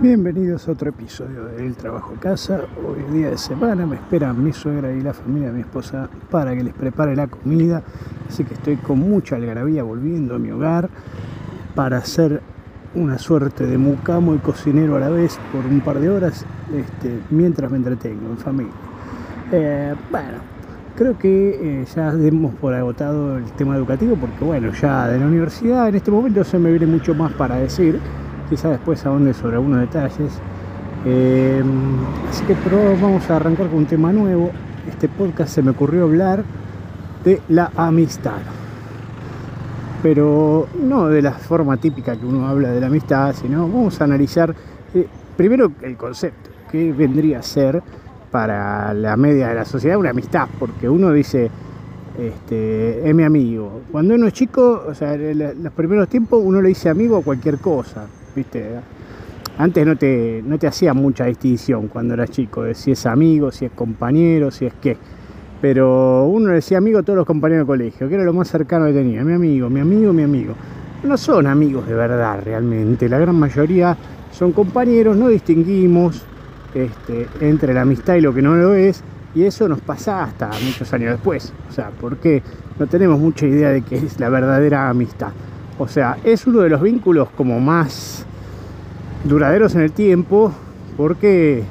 Bienvenidos a otro episodio del Trabajo en Casa. Hoy día de semana me esperan mi suegra y la familia de mi esposa para que les prepare la comida. Así que estoy con mucha algarabía volviendo a mi hogar para hacer una suerte de mucamo y cocinero a la vez por un par de horas este, mientras me entretengo en familia. Eh, bueno, creo que eh, ya demos por agotado el tema educativo porque bueno, ya de la universidad en este momento se me viene mucho más para decir quizá después ahonde sobre algunos detalles. Em, así que pero vamos a arrancar con un tema nuevo. Este podcast se me ocurrió hablar de la amistad. Pero no de la forma típica que uno habla de la amistad, sino vamos a analizar eh, primero el concepto, que vendría a ser para la media de la sociedad una amistad, porque uno dice, este, es mi amigo. Cuando uno es chico, o sea, en los primeros tiempos uno le dice amigo a cualquier cosa, ¿viste? Antes no te, no te hacía mucha distinción cuando eras chico, de si es amigo, si es compañero, si es qué. Pero uno decía amigo a todos los compañeros de colegio, que era lo más cercano que tenía, mi amigo, mi amigo, mi amigo. No son amigos de verdad realmente, la gran mayoría son compañeros, no distinguimos este, entre la amistad y lo que no lo es, y eso nos pasa hasta muchos años después. O sea, porque no tenemos mucha idea de qué es la verdadera amistad. O sea, es uno de los vínculos como más duraderos en el tiempo, porque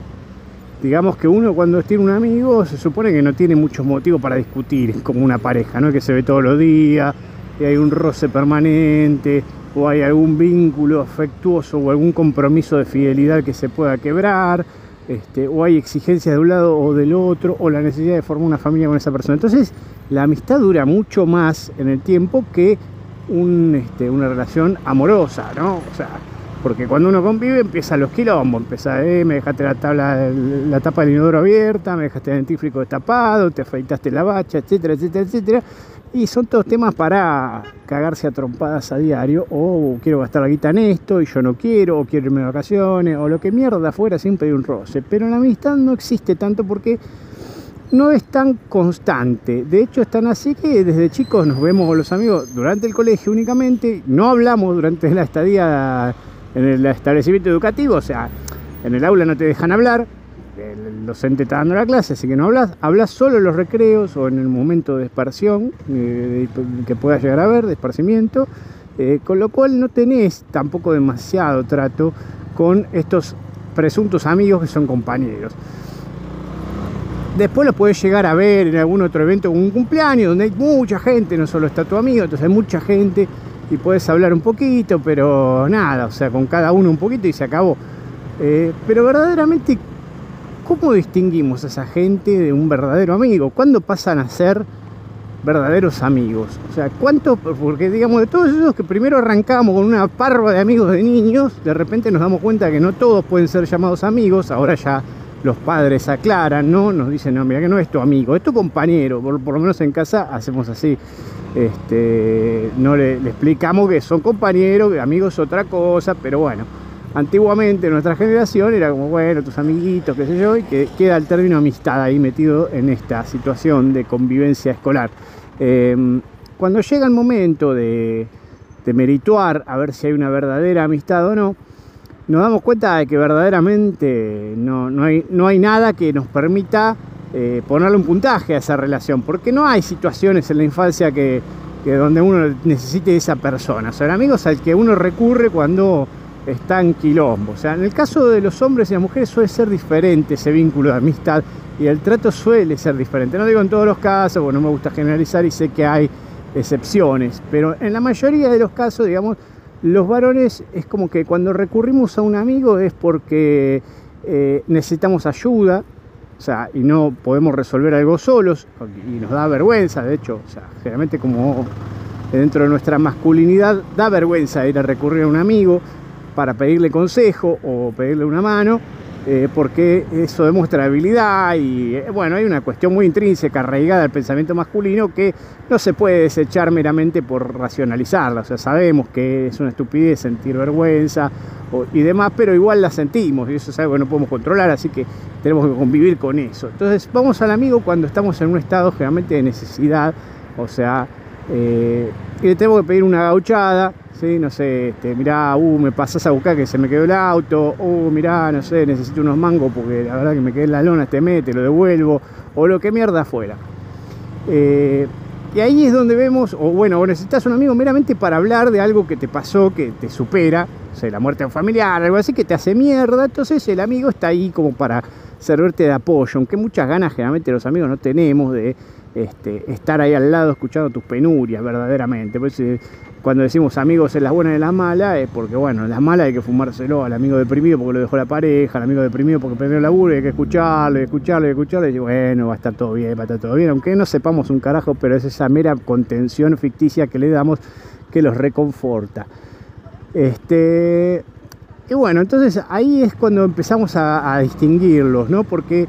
digamos que uno cuando tiene un amigo se supone que no tiene muchos motivos para discutir como una pareja, ¿no? Que se ve todos los días, que hay un roce permanente, o hay algún vínculo afectuoso o algún compromiso de fidelidad que se pueda quebrar, este, o hay exigencias de un lado o del otro, o la necesidad de formar una familia con esa persona. Entonces, la amistad dura mucho más en el tiempo que este, una relación amorosa, ¿no? O sea, porque cuando uno convive empiezan los quilombos, empieza, eh, me dejaste la, tabla, la tapa del inodoro abierta, me dejaste el dentífrico destapado, te afeitaste la bacha, etcétera, etcétera, etcétera. Y son todos temas para cagarse a trompadas a diario, o quiero gastar la guita en esto y yo no quiero, o quiero irme de vacaciones, o lo que mierda afuera siempre hay un roce. Pero en la amistad no existe tanto porque no es tan constante. De hecho, es tan así que desde chicos nos vemos con los amigos durante el colegio únicamente, no hablamos durante la estadía en el establecimiento educativo, o sea, en el aula no te dejan hablar, el docente está dando la clase, así que no hablas, hablas solo en los recreos o en el momento de esparción eh, que puedas llegar a ver, de esparcimiento, eh, con lo cual no tenés tampoco demasiado trato con estos presuntos amigos que son compañeros. Después lo puedes llegar a ver en algún otro evento, un cumpleaños, donde hay mucha gente, no solo está tu amigo, entonces hay mucha gente y puedes hablar un poquito, pero nada, o sea, con cada uno un poquito y se acabó. Eh, pero verdaderamente, ¿cómo distinguimos a esa gente de un verdadero amigo? ¿Cuándo pasan a ser verdaderos amigos? O sea, ¿cuánto? Porque digamos, de todos esos que primero arrancamos con una parva de amigos de niños, de repente nos damos cuenta que no todos pueden ser llamados amigos, ahora ya los padres aclaran, ¿no? Nos dicen, no, mira que no es tu amigo, es tu compañero, por, lo menos en casa hacemos así. Este, no le, explicamos que son compañeros, que amigos es otra cosa, pero bueno, antiguamente nuestra generación era como, bueno, tus amiguitos, qué sé yo, y que queda el término amistad ahí metido en esta situación de convivencia escolar. Em, cuando llega el momento de, de merituar a ver si hay una verdadera amistad o no, nos damos cuenta de que verdaderamente no, hay, no hay, nada que nos permita eh, ponerle un puntaje a esa relación, porque no hay situaciones en la infancia que, donde uno necesite esa persona. O sea, el amigo es al que uno recurre cuando está en quilombo. O sea, en el caso de los hombres y las mujeres suele ser diferente ese vínculo de amistad y el trato suele ser diferente. No digo en todos los casos, porque no me gusta generalizar y sé que hay excepciones, pero en la mayoría de los casos, digamos, los varones es como que cuando recurrimos a un amigo es porque eh, necesitamos ayuda, o sea, y no podemos resolver algo solos, y nos da vergüenza, de hecho, o sea, generalmente como dentro de nuestra masculinidad da vergüenza ir a recurrir a un amigo para pedirle consejo o pedirle una mano, eh, porque eso demuestra habilidad y eh, bueno, hay una cuestión muy intrínseca, arraigada al pensamiento masculino que no se puede desechar meramente por racionalizarla, o sea, sabemos que es una estupidez sentir vergüenza y demás, pero igual la sentimos y eso es algo que no podemos controlar, así que tenemos que convivir con eso. Entonces vamos al amigo cuando estamos en un estado generalmente de necesidad, o sea, eh, y le tengo que pedir una gauchada, ¿sí? no sé, este, mirá, uh, me pasás a buscar que se me quedó el auto, uh, mirá, no sé, necesito unos mangos porque la verdad que me quedé en la lona este mes, te lo devuelvo, o lo que mierda fuera. Eh, y ahí es donde vemos, o bueno, o necesitas un amigo meramente para hablar de algo que te pasó, que te supera, o sea, la muerte de un familiar, algo así que te hace mierda, entonces el amigo está ahí como para servirte de apoyo, aunque muchas ganas generalmente los amigos no tenemos de este, estar ahí al lado escuchando tus penurias verdaderamente. Pues, eh, cuando decimos amigos en las buenas y en las malas, es porque bueno, en las malas hay que fumárselo al amigo deprimido porque lo dejó la pareja, al amigo deprimido porque perdió el laburo, y hay que escucharlo, escucharlo, escucharlo, y bueno, va a estar todo bien, va a estar todo bien, aunque no sepamos un carajo, pero es esa mera contención ficticia que le damos que los reconforta. Este, y bueno, entonces ahí es cuando empezamos a, a distinguirlos, ¿no? Porque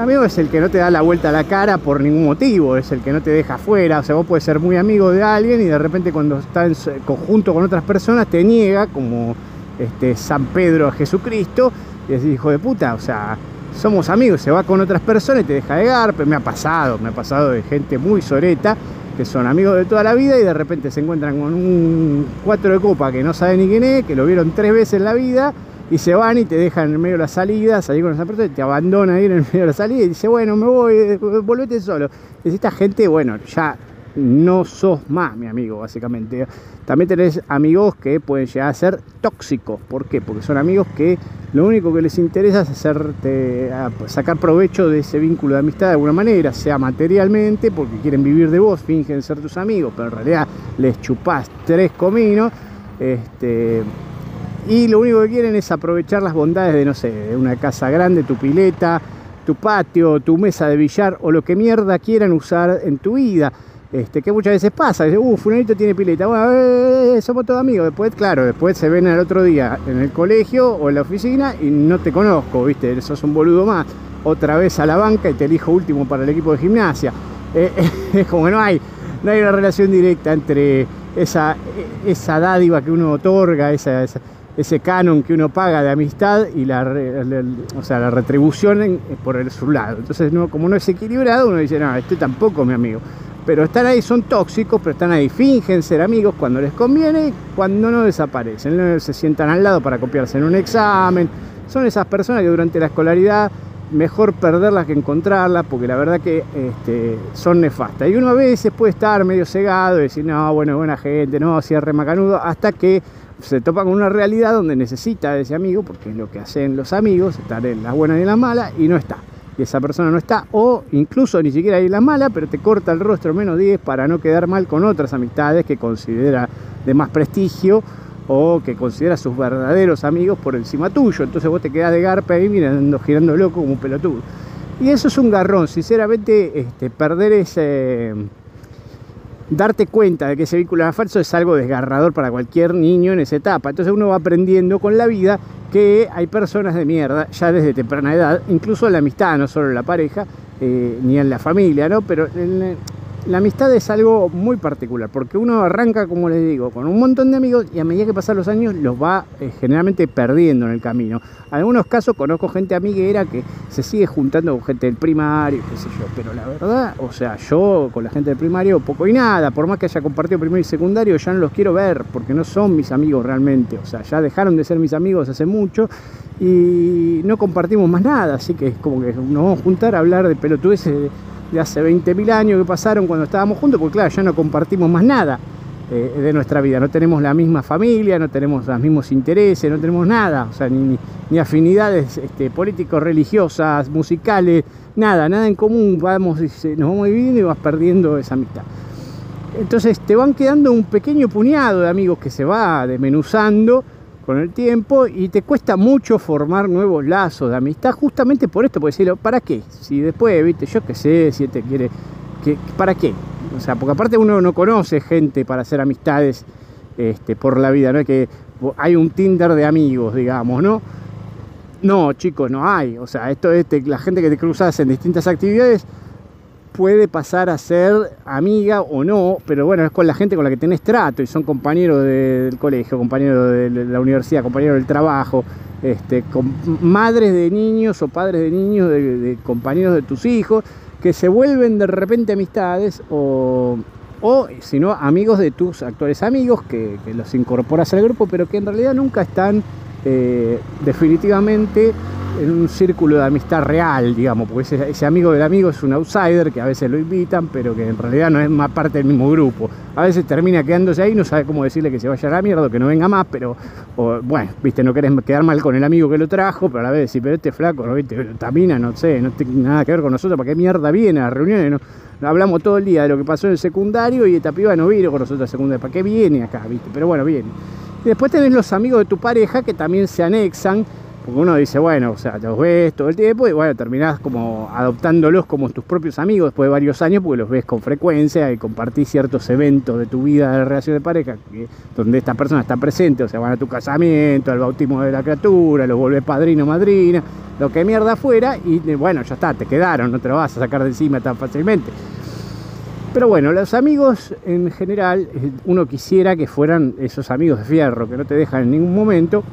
amigo es el que no te da la vuelta a la cara por ningún motivo, es el que no te deja afuera. O sea, vos puedes ser muy amigo de alguien y de repente cuando está en conjunto con otras personas te niega, como este, San Pedro a Jesucristo, y decís, hijo de puta, o sea, somos amigos, se va con otras personas y te deja de garpe. Me ha pasado, me ha pasado de gente muy soreta que son amigos de toda la vida y de repente se encuentran con un cuatro de copa que no sabe ni quién es, que lo vieron tres veces en la vida y se van y te dejan en medio de la salida, salir con esa persona, te abandonan ahí en el medio de la salida y dice, bueno, me voy, eh, volvete solo. Y esta gente, bueno, ya no sos más mi amigo, básicamente. También tenés amigos que pueden llegar a ser tóxicos. ¿Por qué? Porque son amigos que lo único que les interesa es hacerte sacar provecho de ese vínculo de amistad de alguna manera, sea materialmente, porque quieren vivir de vos, fingen ser tus amigos, pero en realidad les chupás tres cominos. Este, y lo único que quieren es aprovechar las bondades de, no sé, una casa grande, tu pileta, tu patio, tu mesa de billar o lo que mierda quieran usar en tu vida. Este, que muchas veces pasa, dice, uh, fulanito tiene pileta, bueno, eh, somos todos amigos, después, claro, después se ven al otro día en el colegio o en la oficina y no te conozco, viste, sos un boludo más, otra vez a la banca y te elijo último para el equipo de gimnasia. Eh, es como que no hay, no hay una relación directa entre esa, esa dádiva que uno otorga, esa ese canon que uno paga de amistad y la, o sea, la retribución por el su lado. Entonces, no, como no es equilibrado, uno dice, no, este tampoco mi amigo. Pero están ahí, son tóxicos, pero están ahí, fingen ser amigos cuando les conviene y cuando no desaparecen. Se sientan al lado para copiarse en un examen. Son esas personas que durante la escolaridad mejor perderlas que encontrarlas, porque la verdad que este, son nefastas. Y uno a veces puede estar medio cegado y decir, no, bueno, buena gente, no, cierre macanudo, hasta que se topa con una realidad donde necesita ese amigo, porque es lo que hacen los amigos, estar en las buenas y en las malas, y no está. Y esa persona no está, o incluso ni siquiera hay en las malas, pero te corta el rostro menos 10 para no quedar mal con otras amistades que considera de más prestigio o que considera sus verdaderos amigos por encima tuyo. Entonces vos te quedás de garpa ahí mirando, girando loco como un pelotudo. Y eso es un garrón, sinceramente, este, perder ese darte cuenta de que ese vínculo era falso es algo desgarrador para cualquier niño en esa etapa. Entonces uno va aprendiendo con la vida que hay personas de mierda ya desde temprana edad, incluso en la amistad, no solo en la pareja, eh, ni en la familia, ¿no? Pero en, la amistad es algo muy particular, porque uno arranca, como les digo, con un montón de amigos y a medida que pasan los años los va eh, generalmente perdiendo en el camino. En algunos casos conozco gente amiguera que se sigue juntando con gente del primario, qué sé yo, pero la verdad, o sea, yo con la gente del primario poco y nada, por más que haya compartido primario y secundario, ya no los quiero ver, porque no son mis amigos realmente, o sea, ya dejaron de ser mis amigos hace mucho y no compartimos más nada, así que es como que nos vamos a juntar a hablar de pelotudeces de hace 20.000 años que pasaron cuando estábamos juntos, porque claro, ya no compartimos más nada eh, de nuestra vida, no tenemos la misma familia, no tenemos los mismos intereses, no tenemos nada, o sea, ni, ni afinidades este, políticos, religiosas, musicales, nada, nada en común, vamos, nos vamos dividiendo y vas perdiendo esa amistad. Entonces te van quedando un pequeño puñado de amigos que se va desmenuzando con el tiempo y te cuesta mucho formar nuevos lazos de amistad justamente por esto, por decirlo, ¿para qué? Si después, viste, yo qué sé, si te quiere, que, ¿para qué? O sea, porque aparte uno no conoce gente para hacer amistades este, por la vida, no es que hay un Tinder de amigos, digamos, ¿no? No, chicos, no hay. O sea, esto es la gente que te cruzas en distintas actividades puede pasar a ser amiga o no, pero bueno, es con la gente con la que tenés trato y son compañeros del colegio, compañeros de la universidad, compañeros del trabajo, este, madres de niños o padres de niños, de, compañeros de tus hijos, que se vuelven de repente amistades o, o si no, amigos de tus actuales amigos que, los incorporas al grupo, pero que en realidad nunca están eh, definitivamente en un círculo de amistad real, digamos, porque ese, amigo del amigo es un outsider que a veces lo invitan, pero que en realidad no es más parte del mismo grupo. A veces termina quedándose ahí, no sabe cómo decirle que se vaya a la mierda, que no venga más, pero bueno, viste, no querés quedar mal con el amigo que lo trajo, pero a la vez decir, pero este flaco, ¿no viste? Tamina, no sé, no tiene nada que ver con nosotros, ¿para qué mierda viene a las reuniones? Hablamos todo el día de lo que pasó en el secundario y esta piba no vino con nosotros al secundario, ¿para qué viene acá, viste? Pero bueno, viene. Y después tenés los amigos de tu pareja que también se anexan porque uno dice, bueno, o sea, los ves todo el tiempo y bueno, terminás como adoptándolos como tus propios amigos después de varios años porque los ves con frecuencia y compartís ciertos eventos de tu vida de relación de pareja donde esta persona está presente, o sea, van a tu casamiento, al bautismo de la criatura, los vuelves padrino, madrina, lo que mierda fuera y bueno, ya está, te quedaron, no te lo vas a sacar de encima tan fácilmente. Pero bueno, los amigos en general, eh, uno quisiera que fueran esos amigos de fierro que no te dejan en ningún momento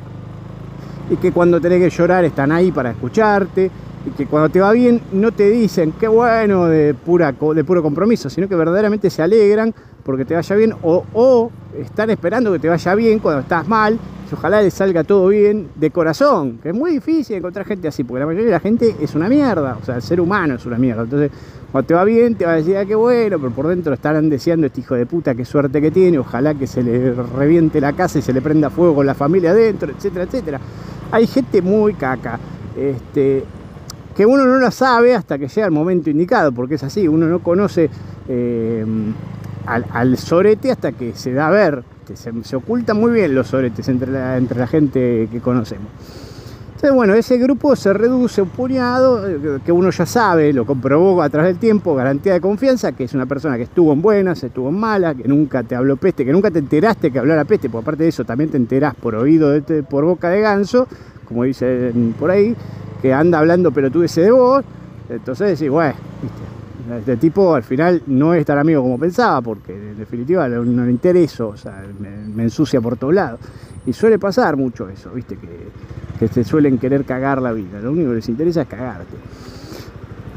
y que cuando tenés que llorar están ahí para escucharte y que cuando te va bien no te dicen qué bueno de, pura, de puro compromiso, sino que verdaderamente se alegran porque te vaya bien o, están esperando que te vaya bien cuando estás mal y ojalá les salga todo bien de corazón, que es muy difícil encontrar gente así, porque la mayoría de la gente es una mierda, o sea, el ser humano es una mierda, entonces cuando te va bien te va a decir, ah, qué bueno, pero por dentro estarán deseando este hijo de puta, qué suerte que tiene, ojalá que se le reviente la casa y se le prenda fuego con la familia adentro, etcétera, etcétera hay gente muy caca, este, que uno no la sabe hasta que llega el momento indicado, porque es así, uno no conoce eh, al, sorete hasta que se da a ver, se, se ocultan muy bien los soretes entre la gente que conocemos. Entonces, bueno, ese grupo se reduce un puñado eh, que uno ya sabe, lo comprobó a través del tiempo, garantía de confianza, que es una persona que estuvo en buenas, estuvo en malas, que nunca te habló peste, que nunca te enteraste que hablara peste, porque aparte de eso también te enterás por oído, de, por boca de ganso, como dicen por ahí, que anda hablando ese de vos. Entonces decís, bueno, este tipo al final no es tan amigo como pensaba, porque en definitiva no, le interesa, o sea, me ensucia por todos lados. Y suele pasar mucho eso, viste, que que se suelen querer cagar la vida. Lo único que les interesa es cagarte.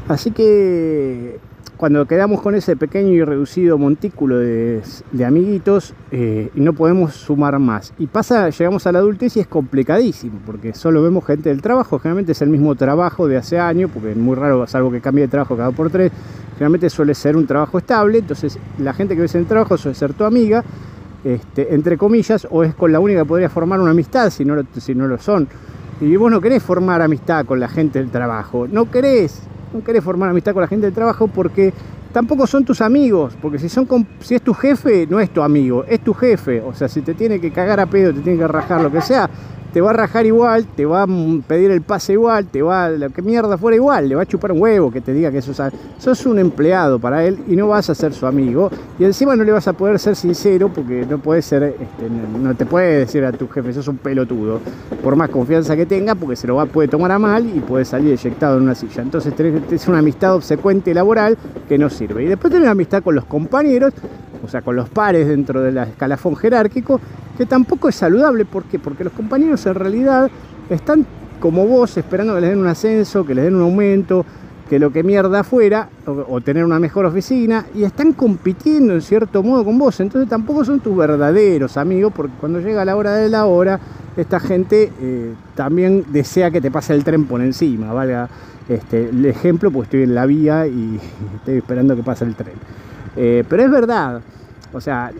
Así que cuando quedamos con ese pequeño y reducido montículo de, amiguitos eh, y no podemos sumar más. Y pasa, llegamos a la adultez y es complicadísimo, porque solo vemos gente del trabajo, generalmente es el mismo trabajo de hace años, porque es muy raro, algo que cambie de trabajo cada por tres, generalmente suele ser un trabajo estable, entonces la gente que ves en el trabajo suele ser tu amiga, este, entre comillas, o es con la única que podría formar una amistad si no, si no lo son. Y vos no querés formar amistad con la gente del trabajo, no querés, no querés formar amistad con la gente del trabajo porque tampoco son tus amigos, porque si, son si es tu jefe, no es tu amigo, es tu jefe. O sea, si te tiene que cagar a pedo, te tiene que rajar lo que sea, te va a rajar igual, te va a pedir el pase igual, te va, lo que mierda fuera igual, le va a chupar un huevo que te diga que sos, sos un empleado para él y no vas a ser su amigo. Y encima no le vas a poder ser sincero porque no puede ser, este, no te puede decir a tu jefe, sos un pelotudo, por más confianza que tenga, porque se lo va, puede tomar a mal y puede salir eyectado en una silla. Entonces es una amistad obsecuente laboral que no sirve. Y después tenés una amistad con los compañeros, o sea, con los pares dentro del escalafón jerárquico, que tampoco es saludable. ¿Por qué? Porque los compañeros en realidad están como vos esperando que les den un ascenso, que les den un aumento, que lo que mierda fuera, o, tener una mejor oficina, y están compitiendo en cierto modo con vos. Entonces tampoco son tus verdaderos amigos, porque cuando llega la hora de la hora, esta gente eh, también desea que te pase el tren por encima, valga este, el ejemplo, porque estoy en la vía y estoy esperando que pase el tren. Eh, pero es verdad, o sea,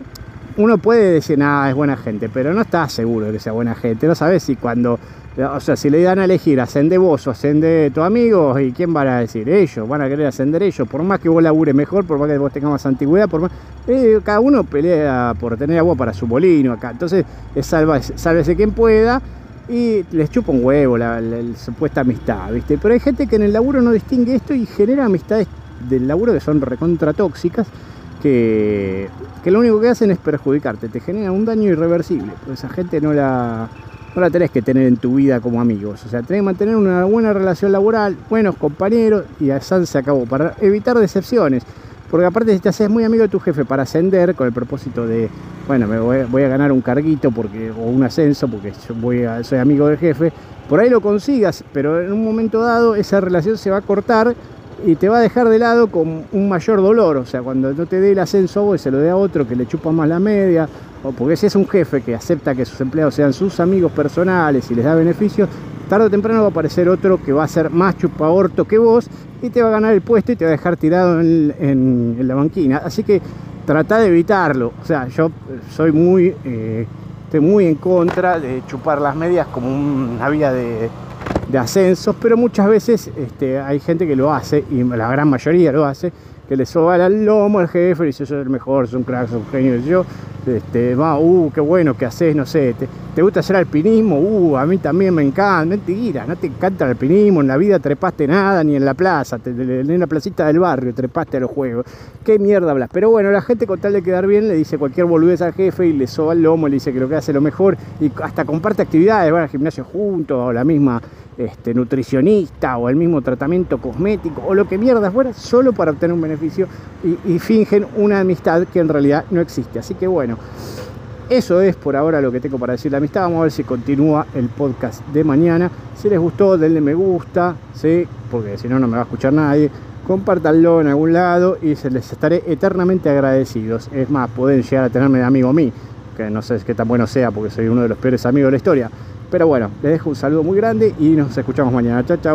uno puede decir, nada, es buena gente, pero no estás seguro de que sea buena gente. No sabes si cuando, o sea, si le dan a elegir ascende vos o ascende tu amigo, ¿y quién van a decir? Ellos, van a querer ascender ellos. Por más que vos labures mejor, por más que vos tengas más antigüedad, por más. Eh, cada uno pelea por tener agua para su molino acá. Entonces, es sálvese quien pueda y les chupa un huevo la, supuesta amistad, ¿viste? Pero hay gente que en el laburo no distingue esto y genera amistades del laburo que son recontra tóxicas que, lo único que hacen es perjudicarte, te genera un daño irreversible. Pues esa gente no la, no la tenés que tener en tu vida como amigos. O sea, tenés que mantener una buena relación laboral, buenos compañeros y a San se acabó. Para evitar decepciones. Porque aparte si te haces muy amigo de tu jefe para ascender con el propósito de, bueno, me voy, a ganar un carguito porque, o un ascenso porque soy amigo del jefe, por ahí lo consigas, pero en un momento dado esa relación se va a cortar y te va a dejar de lado con un mayor dolor. O sea, cuando no te dé el ascenso vos y se lo dé a otro que le chupa más la media, o porque si es un jefe que acepta que sus empleados sean sus amigos personales y les da beneficios, tarde o temprano va a aparecer otro que va a ser más chupaorto que vos y te va a ganar el puesto y te va a dejar tirado en, la banquina. Así que trata de evitarlo. O sea, yo soy muy, eh, estoy muy en contra de chupar las medias como una vía de, ascensos, pero muchas veces este, hay gente que lo hace, y la gran mayoría lo hace, que le soba el lomo al jefe y dice, soy el mejor, soy un crack, soy un genio. yo, este, va, uh, qué bueno que haces, no sé, te, gusta hacer alpinismo, uh, a mí también me encanta, mentira, no te encanta el alpinismo, en la vida trepaste nada, ni en la plaza, te, en la placita del barrio trepaste a los juegos, qué mierda hablas, pero bueno, la gente con tal de quedar bien le dice cualquier boludez al jefe y le soba el lomo, le dice que lo que hace lo mejor y hasta comparte actividades, van al gimnasio juntos o la misma este, nutricionista o el mismo tratamiento cosmético o lo que mierda fuera, solo para obtener un beneficio y, fingen una amistad que en realidad no existe. Así que bueno, eso es por ahora lo que tengo para decir de la amistad. Vamos a ver si continúa el podcast de mañana. Si les gustó, denle me gusta, ¿sí? porque si no, no me va a escuchar nadie. Compártanlo en algún lado y se les estaré eternamente agradecidos. Es más, pueden llegar a tenerme de amigo a mí, que no sé qué tan bueno sea porque soy uno de los peores amigos de la historia. Pero bueno, les dejo un saludo muy grande y nos escuchamos mañana. Chao.